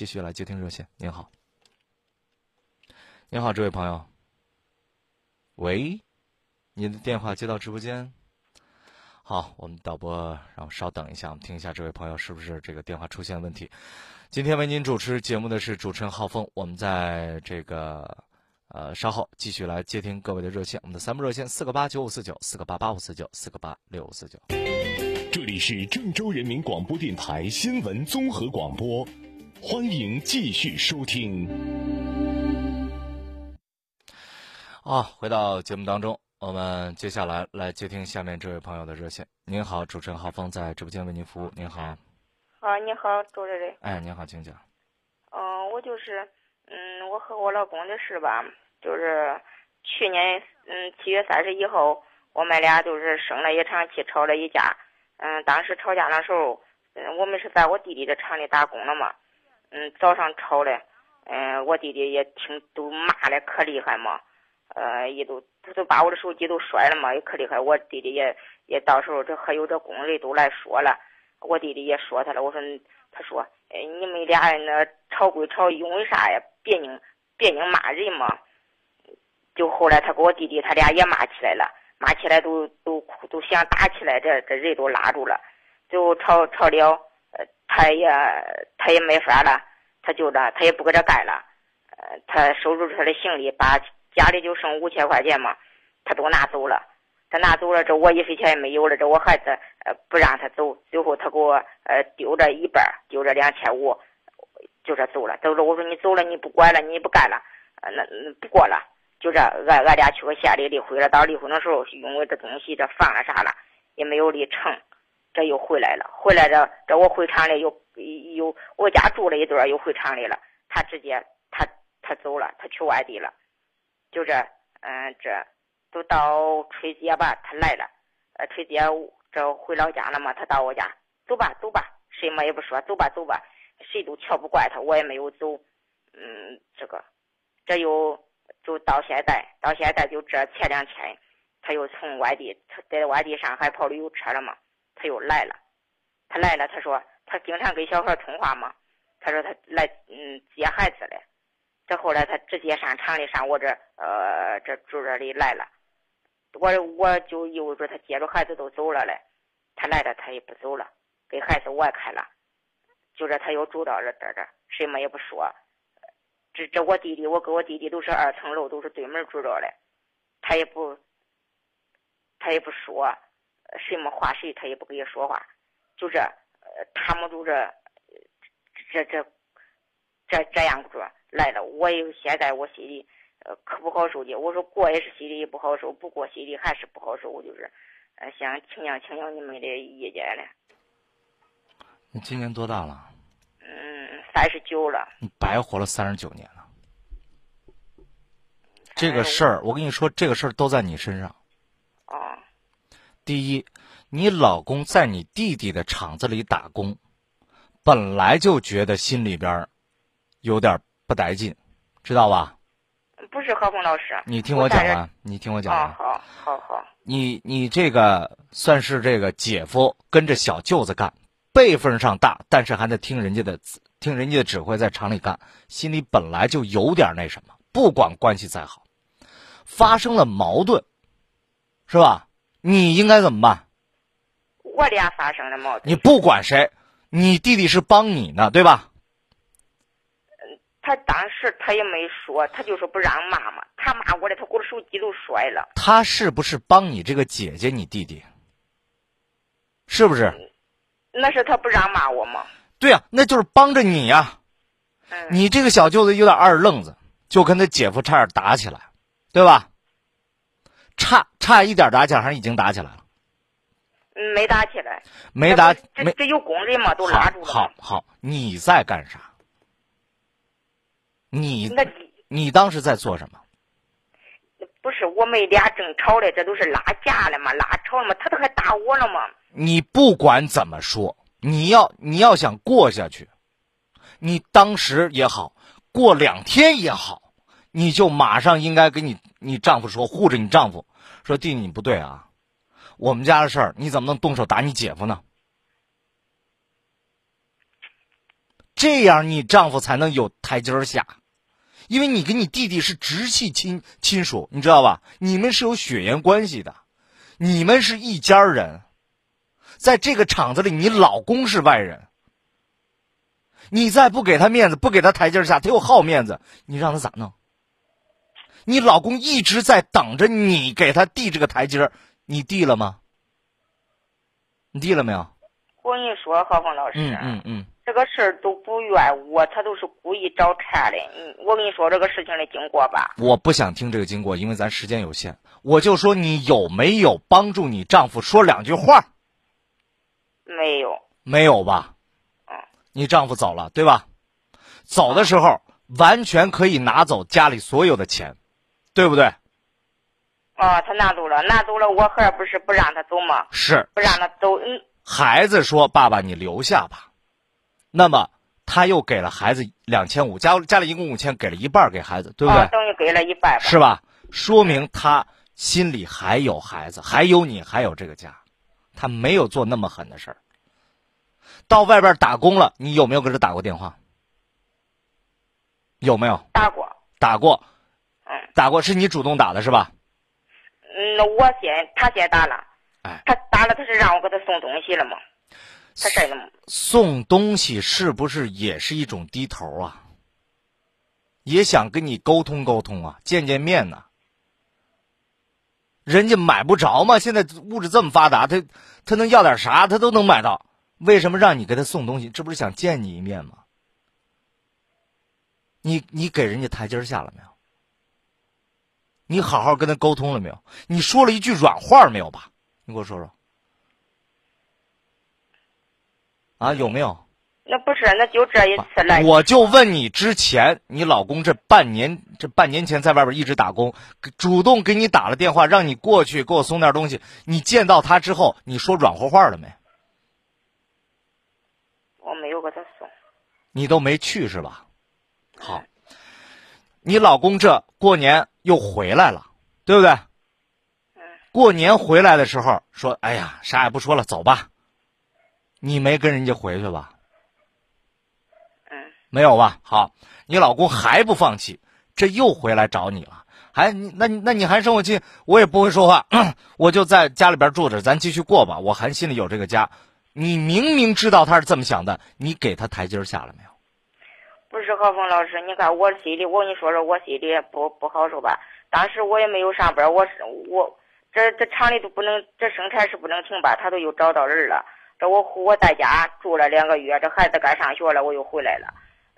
继续来接听热线。您好，您好，这位朋友。喂，您的电话接到直播间。好，我们导播然后稍等一下，我们听一下这位朋友是不是这个电话出现问题。今天为您主持节目的是主持人浩峰，我们在这个呃稍后继续来接听各位的热线，我们的三部热线四个八九五四九四个八八五四九四个八六五四九。这里是郑州人民广播电台新闻综合广播，欢迎继续收听。好，回到节目当中。我们接下来来接听下面这位朋友的热线。您好，主持人浩峰在直播间为您服务。您好。啊，你好，主持人。哎，您好，请讲。嗯，我就是，嗯，我和我老公的事吧，就是去年，嗯，七月三十一号，我们俩就是生了一场气，吵了一架。嗯，当时吵架的时候，嗯，我们是在我弟弟的厂里打工了嘛。嗯，早上吵嘞，嗯，我弟弟也听都骂的可厉害嘛。呃，也都他都把我的手机都摔了嘛，也可厉害。我弟弟也也到时候这还有这工人都来说了，我弟弟也说他了。我说，他说，哎，你们俩那吵归吵，因为啥呀？别拧别拧骂人嘛。就后来他跟我弟弟他俩也骂起来了，骂起来都都哭都想打起来，这这人都拉住了。最后吵吵了，他也他也没法了，他就这他也不搁这干了，呃，他收拾他的行李把。家里就剩五千块钱嘛，他都拿走了。他拿走了，这我一分钱也没有了。这我孩子呃不让他走，最后他给我呃丢这一半，丢这两千五，就这走了。走了，我说你走了，你不管了，你不干了，呃那不过了，就这俺俺俩去个县里离婚了。到离婚的时候，因为这东西这放了啥了，也没有离成，这又回来了。回来这这我回厂里又又我家住了一段，又回厂里了。他直接他他走了，他去外地了。就这，嗯，这都到春节吧，他来了，呃，春节这回老家了嘛，他到我家，走吧，走吧，什么也不说，走吧，走吧，谁都瞧不惯他，我也没有走，嗯，这个，这又就到现在，到现在就这前两天，他又从外地，他在外地上海跑旅游车了嘛，他又来了，他来了，他说他经常跟小孩通话嘛，他说他来，嗯，接孩子嘞。这后来他直接上厂里上我这呃这住这里来了，我我就意味着他接着孩子都走了嘞，他来了他也不走了，给孩子外开了，就这他又住到这这这，什么也不说，这这我弟弟我跟我弟弟都是二层楼都是对门住着嘞，他也不他也不说什么话谁他也不跟你说话，就这呃他们就这这这这这样着。来了，我也现在我心里，呃，可不好受的。我说过也是心里不好受，不过心里还是不好受。我就是，呃，想请教请教你们的意见了。你今年多大了？嗯，三十九了。你白活了三十九年了。这个事儿，我跟你说，这个事儿都在你身上。哦。第一，你老公在你弟弟的厂子里打工，本来就觉得心里边有点。不带劲，知道吧？不是何红老师，你听我讲完，你听我讲完。好，好，好。你你这个算是这个姐夫跟着小舅子干，辈分上大，但是还得听人家的，听人家的指挥在厂里干，心里本来就有点那什么。不管关系再好，发生了矛盾，是吧？你应该怎么办？我俩发生了矛盾。你不管谁，你弟弟是帮你呢，对吧？他当时他也没说，他就说不让骂嘛。他骂我的，他给我手机都摔了。他是不是帮你这个姐姐？你弟弟是不是？那是他不让骂我吗？对呀，那就是帮着你呀。你这个小舅子有点二愣子，就跟他姐夫差点打起来，对吧？差差一点打起来，还是已经打起来了？没打起来。没打。这这有工人嘛？都拉住了。好好，你在干啥？你那你当时在做什么？不是我们俩正吵的，这都是拉架了嘛，拉吵了嘛，他都还打我了嘛。你不管怎么说，你要你要想过下去，你当时也好，过两天也好，你就马上应该给你你丈夫说，护着你丈夫，说弟弟你不对啊，我们家的事儿你怎么能动手打你姐夫呢？这样你丈夫才能有台阶下，因为你跟你弟弟是直系亲亲属，你知道吧？你们是有血缘关系的，你们是一家人，在这个场子里，你老公是外人，你再不给他面子，不给他台阶下，他又好面子，你让他咋弄？你老公一直在等着你给他递这个台阶你递了吗？你递了没有？我跟你说，何峰老师，嗯嗯嗯，这个事儿都不怨我，他都是故意找茬的。嗯，我跟你说这个事情的经过吧。我不想听这个经过，因为咱时间有限。我就说你有没有帮助你丈夫说两句话？没有。没有吧？嗯。你丈夫走了，对吧？走的时候完全可以拿走家里所有的钱，对不对？哦，他拿走了，拿走了，我孩儿不是不让他走吗？是。不让他走，嗯。孩子说：“爸爸，你留下吧。”那么他又给了孩子两千五，家家里一共五千，给了一半给孩子，对不对？等于给了一半，是吧？说明他心里还有孩子，还有你，还有这个家，他没有做那么狠的事儿。到外边打工了，你有没有给他打过电话？有没有？打过。打过。嗯。打过是你主动打的是吧？嗯，那我先，他先打了。哎，他打了，他是让我给他送东西了吗？他真的吗？送东西是不是也是一种低头啊？也想跟你沟通沟通啊，见见面呢。人家买不着嘛，现在物质这么发达，他他能要点啥，他都能买到。为什么让你给他送东西？这不是想见你一面吗？你你给人家台阶下了没有？你好好跟他沟通了没有？你说了一句软话没有吧？你给我说说，啊，有没有？那不是，那就这一次来。我就问你，之前你老公这半年，这半年前在外边一直打工，主动给你打了电话，让你过去给我送点东西。你见到他之后，你说软和话了没？我没有给他送。你都没去是吧？好，你老公这过年又回来了，对不对？过年回来的时候说：“哎呀，啥也不说了，走吧。”你没跟人家回去吧？没有吧？好，你老公还不放弃，这又回来找你了，还你那那你还生我气？我也不会说话，我就在家里边住着，咱继续过吧。我还心里有这个家。你明明知道他是这么想的，你给他台阶下了没有？不是何峰老师，你看我心里，我跟你说说，我心里不不好受吧？当时我也没有上班，我是我。这这厂里都不能，这生产是不能停吧？他都又找到人了。这我我在家住了两个月，这孩子该上学了，我又回来了。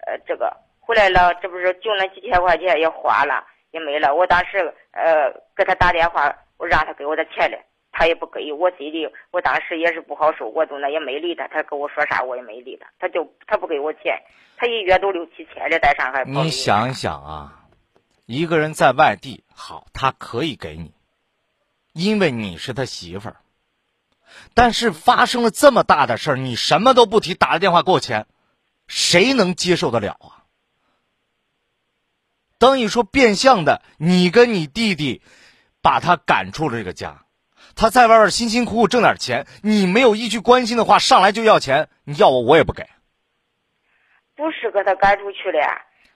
呃，这个回来了，这不是就那几千块钱也花了，也没了。我当时呃给他打电话，我让他给我的钱来，他也不给我心里，我当时也是不好受，我都那也没理他，他跟我说啥我也没理他，他就他不给我钱，他一月都六七千的在上海。你想一想啊，一个人在外地好，他可以给你。因为你是他媳妇儿，但是发生了这么大的事儿，你什么都不提，打个电话给我钱，谁能接受得了啊？等于说变相的，你跟你弟弟把他赶出了这个家，他在外边辛辛苦苦挣点钱，你没有一句关心的话，上来就要钱，你要我我也不给。不是给他赶出去的，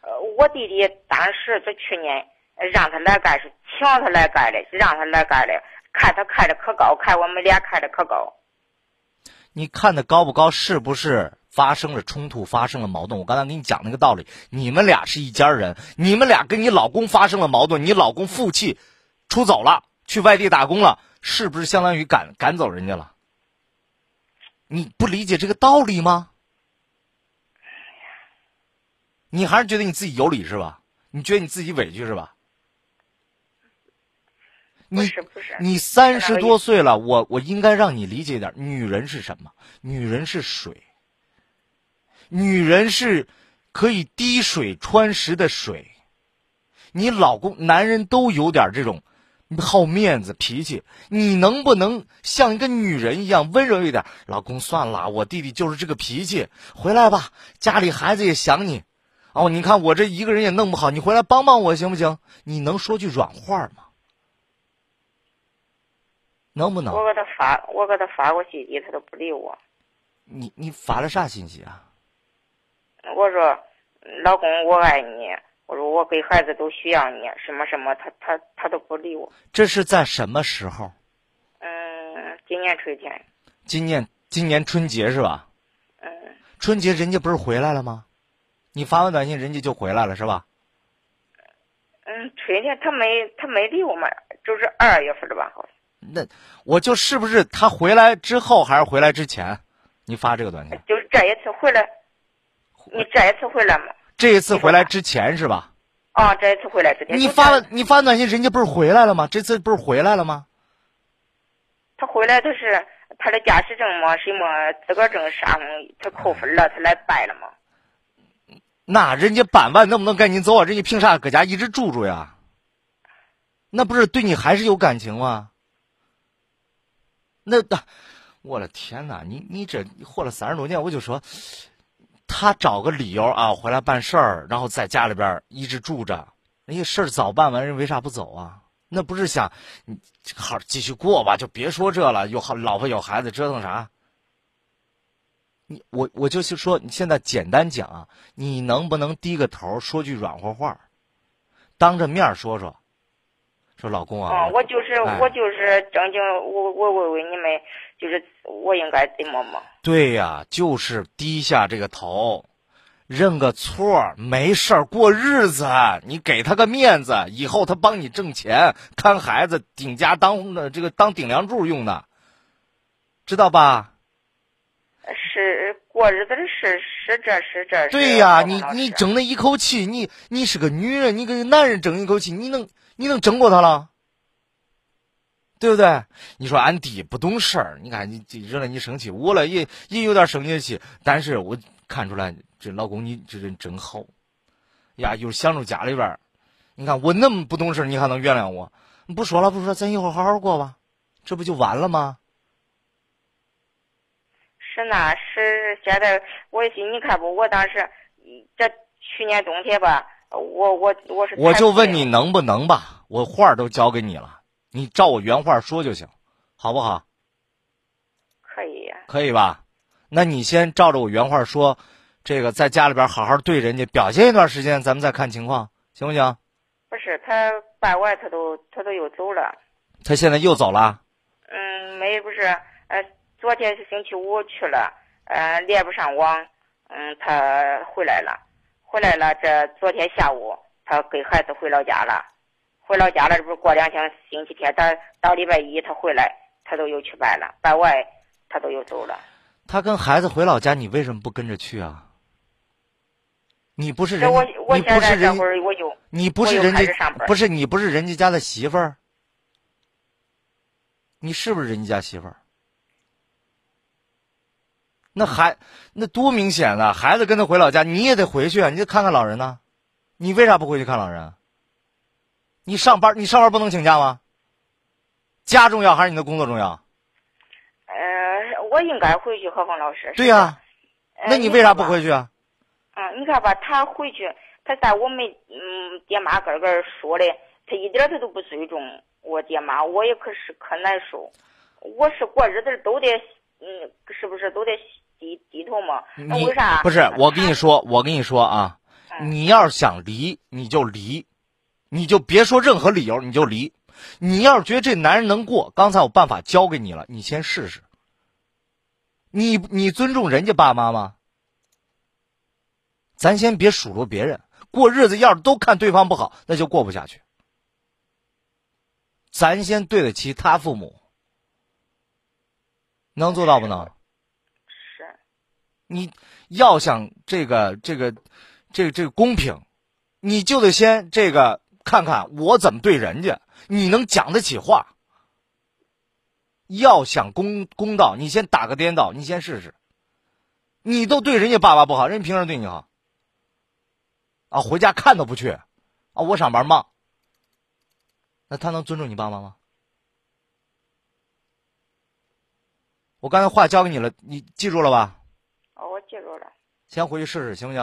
呃，我弟弟当时在去年。让他来干是请他来干的，让他来干的。看他看的可高，看我们俩看的可高。你看的高不高？是不是发生了冲突，发生了矛盾？我刚才跟你讲那个道理，你们俩是一家人，你们俩跟你老公发生了矛盾，你老公负气出走了，去外地打工了，是不是相当于赶赶走人家了？你不理解这个道理吗？你还是觉得你自己有理是吧？你觉得你自己委屈是吧？你你三十多岁了，我我应该让你理解点，女人是什么？女人是水，女人是可以滴水穿石的水。你老公男人都有点这种好面子脾气，你能不能像一个女人一样温柔一点？老公，算了，我弟弟就是这个脾气，回来吧，家里孩子也想你。哦，你看我这一个人也弄不好，你回来帮帮我行不行？你能说句软话吗？能不能？我给他发，我给他发过信息，他都不理我。你你发了啥信息啊？我说老公我爱你，我给孩子都需要你，什么什么，他他他都不理我。这是在什么时候？嗯，今年春天。今年今年春节是吧？嗯。春节人家不是回来了吗？你发完短信，人家就回来了是吧？嗯，春天他没他没理我们，就是二月份的吧，好像。那我就是不是他回来之后还是回来之前？你发这个短信？就是这一次回来，你这一次回来吗？这一次回来之前是吧？啊，这一次回来之前。你发了你发短信，人家不是回来了吗？这次不是回来了吗？他回来，他是他的驾驶证嘛，什么资格证啥，他扣分了，他来办了嘛。那人家办完能不能赶紧走啊？人家凭啥搁家一直住住呀？那不是对你还是有感情吗？那那，我的天哪！你你这活了三十多年，我就说，他找个理由啊回来办事儿，然后在家里边一直住着，人家事儿早办完，人为啥不走啊？那不是想你好继续过吧？就别说这了，有好老婆有孩子，折腾啥？你我我就是说，你现在简单讲，你能不能低个头说句软和话，当着面说说，说老公啊，我就是我就是正经，我我问问你们，就是我应该怎么嘛？对呀，就是低下这个头，认个错，没事儿过日子，你给他个面子，以后他帮你挣钱，看孩子，顶家当的这个当顶梁柱用的，知道吧？是过日子的事，是这是这。对呀，你你争那一口气，你你是个女人，你跟男人争一口气，你能你能争过他了？对不对？你说俺弟不懂事儿，你看你惹了你生气，我了也也有点生你的气，但是我看出来这老公你这人真好，呀，又想着家里边儿你看我那么不懂事儿你还能原谅我？不说了不说，咱一会儿好好过吧，这不就完了吗？是那是现在，我心你看不？我当时这去年冬天吧，我我我是我就问你能不能吧？我话都交给你了，你照我原话说就行，好不好？可以呀。可以吧？那你先照着我原话说，这个在家里边好好对人家，表现一段时间，咱们再看情况，行不行？不是他办完，他都他都又走了。他现在又走了？嗯，没不是呃。昨天是星期五去了，呃，连不上网，嗯，他回来了，回来了。这昨天下午，他给孩子回老家了，回老家了。这不是过两天星期天，他到礼拜一他回来，他都又去办了，办完他都又走了。他跟孩子回老家，你为什么不跟着去啊？你不是人，你不是人，你不是人家，不是你不是人家家的媳妇儿，你是不是人家家媳妇儿？那孩那多明显啊！孩子跟他回老家，你也得回去啊！你得看看老人呢。你为啥不回去看老人？你上班，你上班不能请假吗？家重要还是你的工作重要？呃，我应该回去，何峰老师。对呀，那你为啥不回去啊？嗯，你看吧，他回去，他在我们嗯爹妈个个说的，他一点他都不尊重我爹妈，我也可是可难受。我是过日子都得，嗯，是不是都得？低低头嘛？那为啥？不是我跟你说，我跟你说啊，你要是想离，你就离，你就别说任何理由，你就离。你要是觉得这男人能过，刚才我办法教给你了，你先试试。你你尊重人家爸妈吗？咱先别数落别人，过日子要是都看对方不好，那就过不下去。咱先对得起他父母，能做到不能？你要想这个这个这个这个公平，你就得先这个看看我怎么对人家，你能讲得起话。要想公公道，你先打个颠倒，你先试试。你都对人家爸爸不好，人家凭什么对你好？啊，回家看都不去，啊，我上班忙。那他能尊重你爸妈吗？我刚才话交给你了，你记住了吧？记住了，先回去试试，行不行？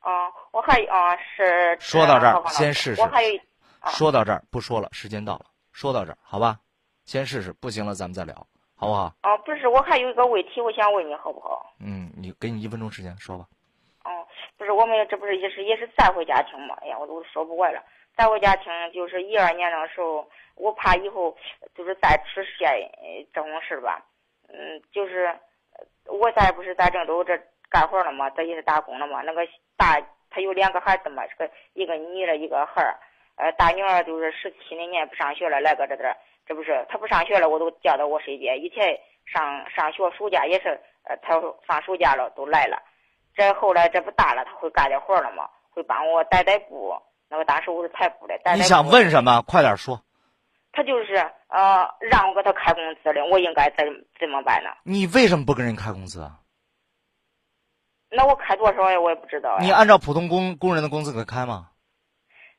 啊，我还啊是。说到这儿，先试试。我还有。说到这儿，不说了，时间到了。说到这儿，好吧，先试试，不行了咱们再聊，好不好？哦，不是，我还有一个问题，我想问你，好不好？嗯，你给你一分钟时间说吧。哦，不是我们这不是也是也是再婚家庭嘛？哎呀，我都说不过来了。再婚家庭就是一二年的时候，我怕以后就是再出现这种事吧。嗯，就是我在不是在郑州这干活了嘛，这也是打工了嘛。那个大他有两个孩子嘛，是个一个女的，一个孩儿。呃，大女儿就是十七那年不上学了，来搁这这，这不是她不上学了，我都叫到我身边。以前上上学暑假也是，呃，她放暑假了都来了。这后来这不大了，他会干点活了嘛，会帮我带带布。那个当时我是裁布的。你想问什么？快点说。他就是呃，让我给他开工资的，我应该怎怎么办呢？你为什么不给人开工资啊？那我开多少呀？我也不知道。你按照普通工工人的工资给他开吗？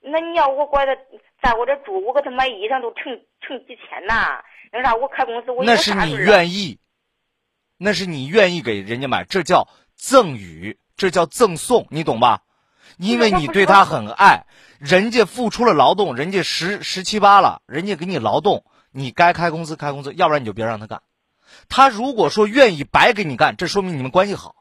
那你要我管他在我这住，我给他买衣裳都成成几千呐。那啥，我开工资我那是你愿意，那是你愿意给人家买，这叫赠与，这叫赠送，你懂吧？因为你对他很爱，人家付出了劳动，人家十十七八了，人家给你劳动，你该开工资开工资，要不然你就别让他干。他如果说愿意白给你干，这说明你们关系好，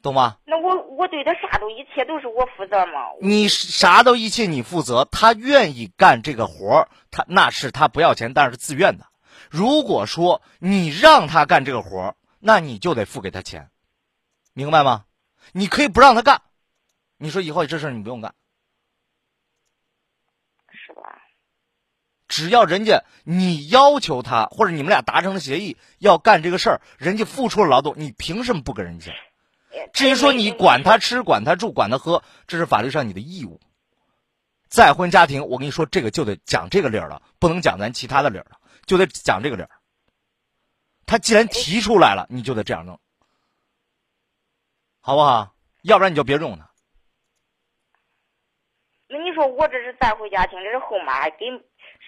懂吗？那我我对他啥都一切都是我负责吗？你啥都一切你负责，他愿意干这个活儿，他那是他不要钱，但是自愿的。如果说你让他干这个活儿，那你就得付给他钱，明白吗？你可以不让他干。你说以后这事你不用干，是吧？只要人家你要求他，或者你们俩达成了协议要干这个事儿，人家付出了劳动，你凭什么不跟人家？至于说你管他吃、管他住、管他喝，这是法律上你的义务。再婚家庭，我跟你说，这个就得讲这个理儿了，不能讲咱其他的理儿了，就得讲这个理儿。他既然提出来了，你就得这样弄，好不好？要不然你就别用他。那你说我这是再婚家庭，这是后妈给，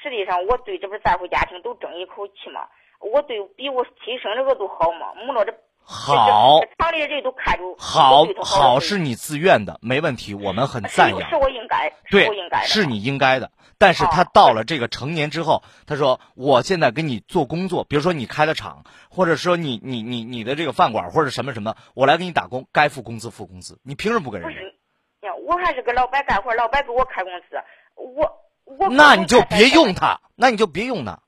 实际上我对这不是再婚家庭都争一口气嘛？我对比我亲生这个都好嘛？母老这好，厂里人都看着好好是你自愿的，没问题，我们很赞扬。是我应该，对，我应该是你应该的。但是他到了这个成年之后，他说：“我现在给你做工作，比如说你开了厂，或者说你你你你的这个饭馆或者什么什么，我来给你打工，该付工资付工资，你凭什么不给人？”我还是给老板干活，老板给我开工资，我我那你就别用他，那你就别用他。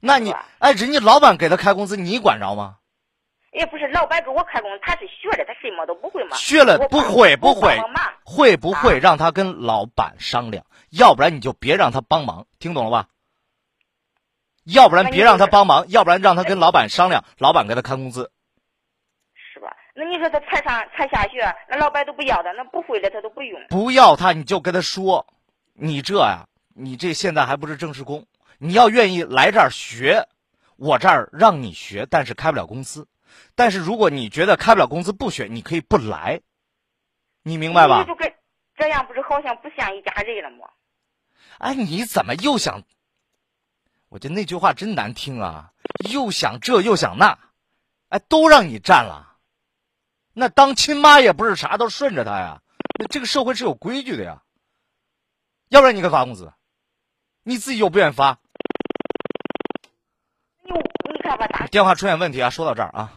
那你哎，人家老板给他开工资，你管着吗？也不是，老板给我开工，他是学的，他什么都不会嘛。学了不会不会，会不会让他跟老板商量？要不然你就别让他帮忙，听懂了吧？要不然别让他帮忙，要不然让他跟老板商量，老板给他开工资。那你说他才上才下学，那老板都不要他，那不会的他都不用。不要他，你就跟他说，你这呀，你这现在还不是正式工，你要愿意来这儿学，我这儿让你学，但是开不了工资。但是如果你觉得开不了工资不学，你可以不来，你明白吧？就跟这样不是好像不像一家人了吗？哎，你怎么又想？我觉得那句话真难听啊！又想这又想那，哎，都让你占了。那当亲妈也不是啥都顺着他呀，那这个社会是有规矩的呀。要不然你给发工资，你自己又不愿意发。你你看吧，电话出现问题啊，说到这儿啊。